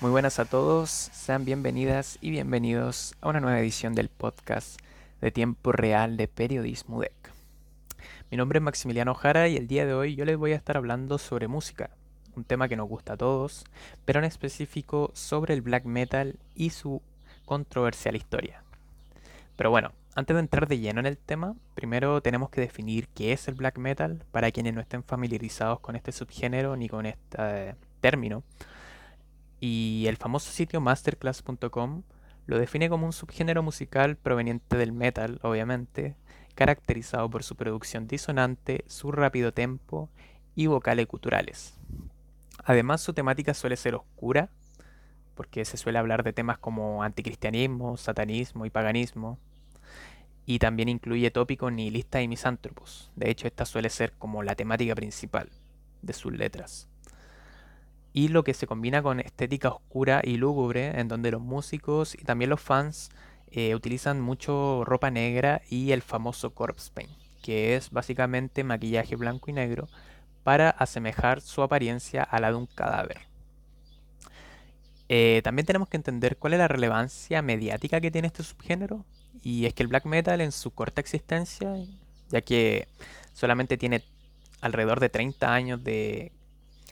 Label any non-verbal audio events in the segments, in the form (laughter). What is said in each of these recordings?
Muy buenas a todos, sean bienvenidas y bienvenidos a una nueva edición del podcast de tiempo real de Periodismo UDEC. Mi nombre es Maximiliano Jara y el día de hoy yo les voy a estar hablando sobre música, un tema que nos gusta a todos, pero en específico sobre el black metal y su controversial historia. Pero bueno, antes de entrar de lleno en el tema, primero tenemos que definir qué es el black metal para quienes no estén familiarizados con este subgénero ni con este término. Y el famoso sitio masterclass.com lo define como un subgénero musical proveniente del metal, obviamente, caracterizado por su producción disonante, su rápido tempo y vocales culturales. Además, su temática suele ser oscura, porque se suele hablar de temas como anticristianismo, satanismo y paganismo, y también incluye tópicos nihilistas y misántropos. De hecho, esta suele ser como la temática principal de sus letras y lo que se combina con estética oscura y lúgubre, en donde los músicos y también los fans eh, utilizan mucho ropa negra y el famoso corpse paint, que es básicamente maquillaje blanco y negro para asemejar su apariencia a la de un cadáver. Eh, también tenemos que entender cuál es la relevancia mediática que tiene este subgénero, y es que el black metal en su corta existencia, ya que solamente tiene alrededor de 30 años de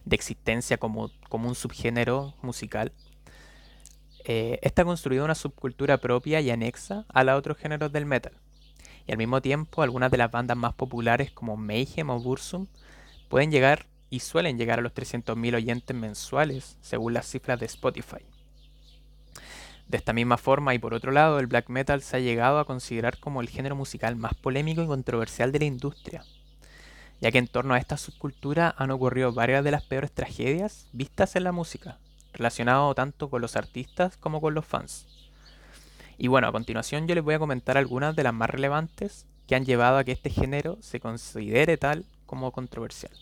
de existencia como, un subgénero musical, eh, está construida una subcultura propia y anexa a los otros géneros del metal. Y al mismo tiempo, algunas de las bandas más populares como Mayhem o Bursum pueden llegar y suelen llegar a los 300.000 oyentes mensuales, según las cifras de Spotify. De esta misma forma y por otro lado, el black metal se ha llegado a considerar como el género musical más polémico y controversial de la industria, ya que en torno a esta subcultura han ocurrido varias de las peores tragedias vistas en la música, relacionado tanto con los artistas como con los fans. Y bueno, a continuación yo les voy a comentar algunas de las más relevantes que han llevado a que este género se considere tal como controversial.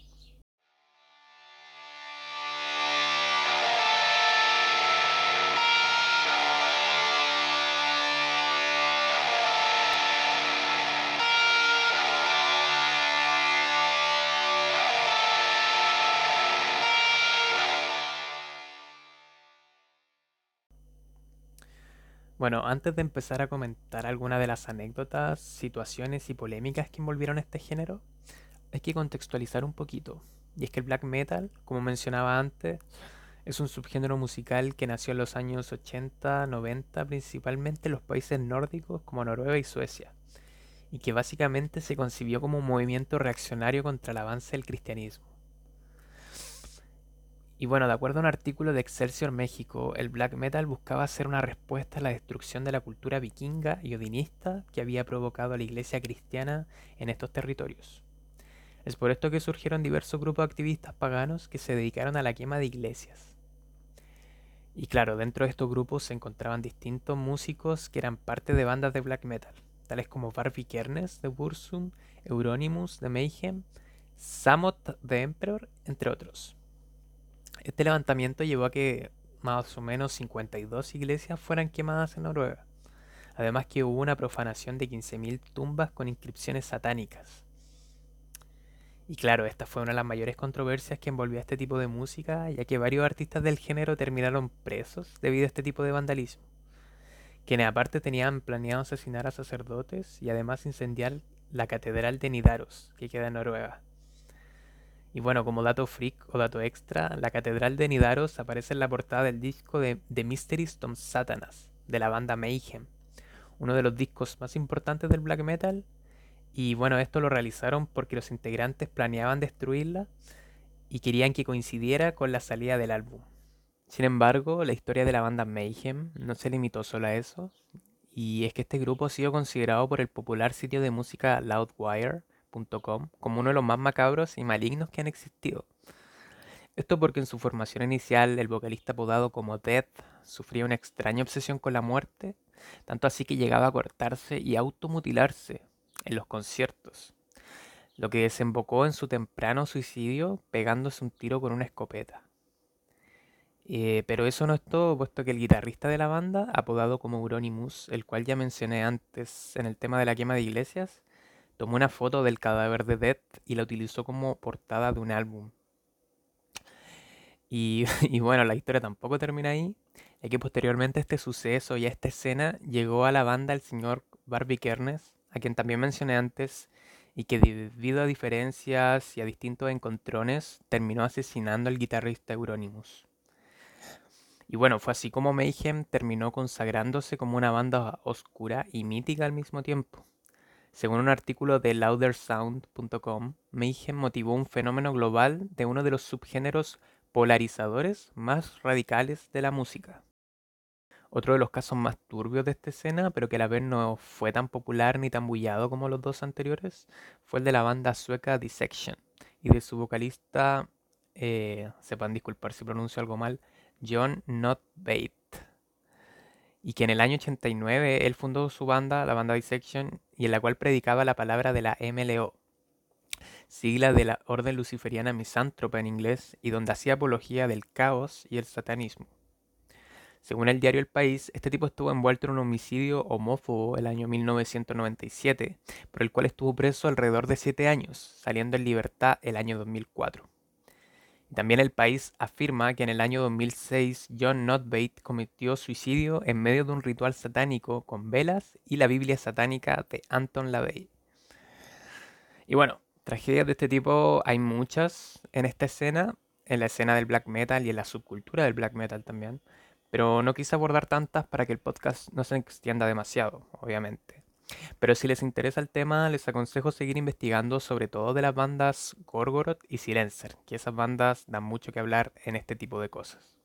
Bueno, antes de empezar a comentar algunas de las anécdotas, situaciones y polémicas que envolvieron este género, hay que contextualizar un poquito. Y es que el black metal, como mencionaba antes, es un subgénero musical que nació en los años 80, 90, principalmente en los países nórdicos como Noruega y Suecia, y que básicamente se concibió como un movimiento reaccionario contra el avance del cristianismo. Y bueno, de acuerdo a un artículo de Excelsior México, el black metal buscaba ser una respuesta a la destrucción de la cultura vikinga y odinista que había provocado la iglesia cristiana en estos territorios. Es por esto que surgieron diversos grupos activistas paganos que se dedicaron a la quema de iglesias. Y claro, dentro de estos grupos se encontraban distintos músicos que eran parte de bandas de black metal, tales como Barbie Kernes de Bursum, Euronymous de Mayhem, Samot de Emperor, entre otros. Este levantamiento llevó a que más o menos 52 iglesias fueran quemadas en Noruega. Además que hubo una profanación de 15.000 tumbas con inscripciones satánicas. Y claro, esta fue una de las mayores controversias que envolvió este tipo de música, ya que varios artistas del género terminaron presos debido a este tipo de vandalismo, quienes aparte tenían planeado asesinar a sacerdotes y además incendiar la catedral de Nidaros, que queda en Noruega. Y bueno, como dato freak o dato extra, la Catedral de Nidaros aparece en la portada del disco de The Mysteries Tom Satanas, de la banda Mayhem, uno de los discos más importantes del black metal. Y bueno, esto lo realizaron porque los integrantes planeaban destruirla y querían que coincidiera con la salida del álbum. Sin embargo, la historia de la banda Mayhem no se limitó solo a eso, y es que este grupo ha sido considerado por el popular sitio de música Loudwire Como uno de los más macabros y malignos que han existido. Esto porque en su formación inicial el vocalista apodado como Death sufría una extraña obsesión con la muerte, tanto así que llegaba a cortarse y automutilarse en los conciertos, lo que desembocó en su temprano suicidio pegándose un tiro con una escopeta. Eh, pero eso no es todo, puesto que el guitarrista de la banda, apodado como Euronymous, el cual ya mencioné antes en el tema de la quema de iglesias, tomó una foto del cadáver de Death y la utilizó como portada de un álbum. Y, (laughs) y bueno, la historia tampoco termina ahí, ya que posteriormente este suceso y esta escena llegó a la banda el señor Barbie Kernes, a quien también mencioné antes, y que debido a diferencias y a distintos encontrones terminó asesinando al guitarrista Euronymous. Y bueno, fue así como Mayhem terminó consagrándose como una banda oscura y mítica al mismo tiempo. Según un artículo de loudersound.com, Mayhem motivó un fenómeno global de uno de los subgéneros polarizadores más radicales de la música. Otro de los casos más turbios de esta escena, pero que a la vez no fue tan popular ni tan bullado como los dos anteriores, fue el de la banda sueca Dissection y de su vocalista, eh, sepan disculpar si pronuncio algo mal, John Not Bate. Y que en el año 89 él fundó su banda, la banda Dissection, y en la cual predicaba la palabra de la MLO, sigla de la Orden Luciferiana Misántropa en inglés, y donde hacía apología del caos y el satanismo. Según el diario El País, este tipo estuvo envuelto en un homicidio homófobo el año 1997, por el cual estuvo preso alrededor de 7 años, saliendo en libertad el año 2004. También el país afirma que en el año 2006 John Notbate cometió suicidio en medio de un ritual satánico con velas y la Biblia satánica de Anton LaVey. Y bueno, tragedias de este tipo hay muchas en esta escena, en la escena del black metal y en la subcultura del black metal también, pero no quise abordar tantas para que el podcast no se extienda demasiado, obviamente. Pero si les interesa el tema, les aconsejo seguir investigando sobre todo de las bandas Gorgoroth y Silencer, que esas bandas dan mucho que hablar en este tipo de cosas.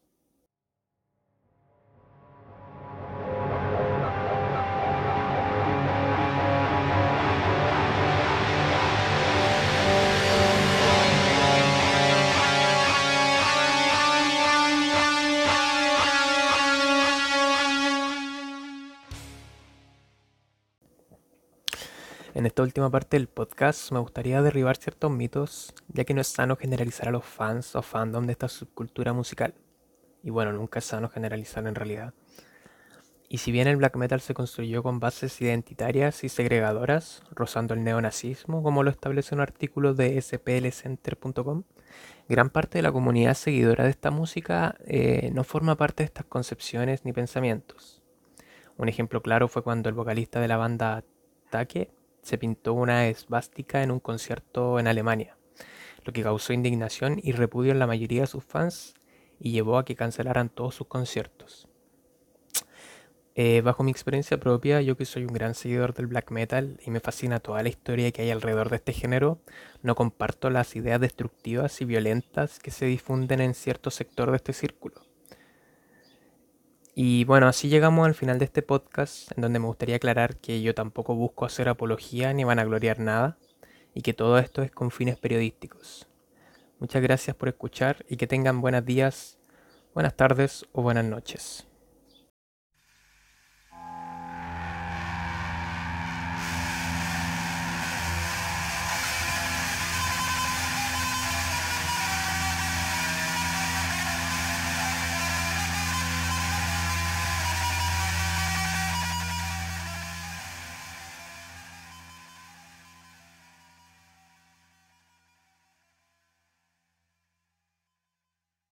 En esta última parte del podcast me gustaría derribar ciertos mitos, ya que no es sano generalizar a los fans o fandom de esta subcultura musical. Y bueno, nunca es sano generalizar en realidad. Y si bien el black metal se construyó con bases identitarias y segregadoras, rozando el neonazismo, como lo establece un artículo de splcenter.com, gran parte de la comunidad seguidora de esta música eh, no forma parte de estas concepciones ni pensamientos. Un ejemplo claro fue cuando el vocalista de la banda Take se pintó una esvástica en un concierto en Alemania, lo que causó indignación y repudio en la mayoría de sus fans y llevó a que cancelaran todos sus conciertos. Eh, bajo mi experiencia propia, yo que soy un gran seguidor del black metal y me fascina toda la historia que hay alrededor de este género, no comparto las ideas destructivas y violentas que se difunden en cierto sector de este círculo. Y bueno, así llegamos al final de este podcast, en donde me gustaría aclarar que yo tampoco busco hacer apología ni vanagloriar nada, y que todo esto es con fines periodísticos. Muchas gracias por escuchar y que tengan buenos días, buenas tardes o buenas noches.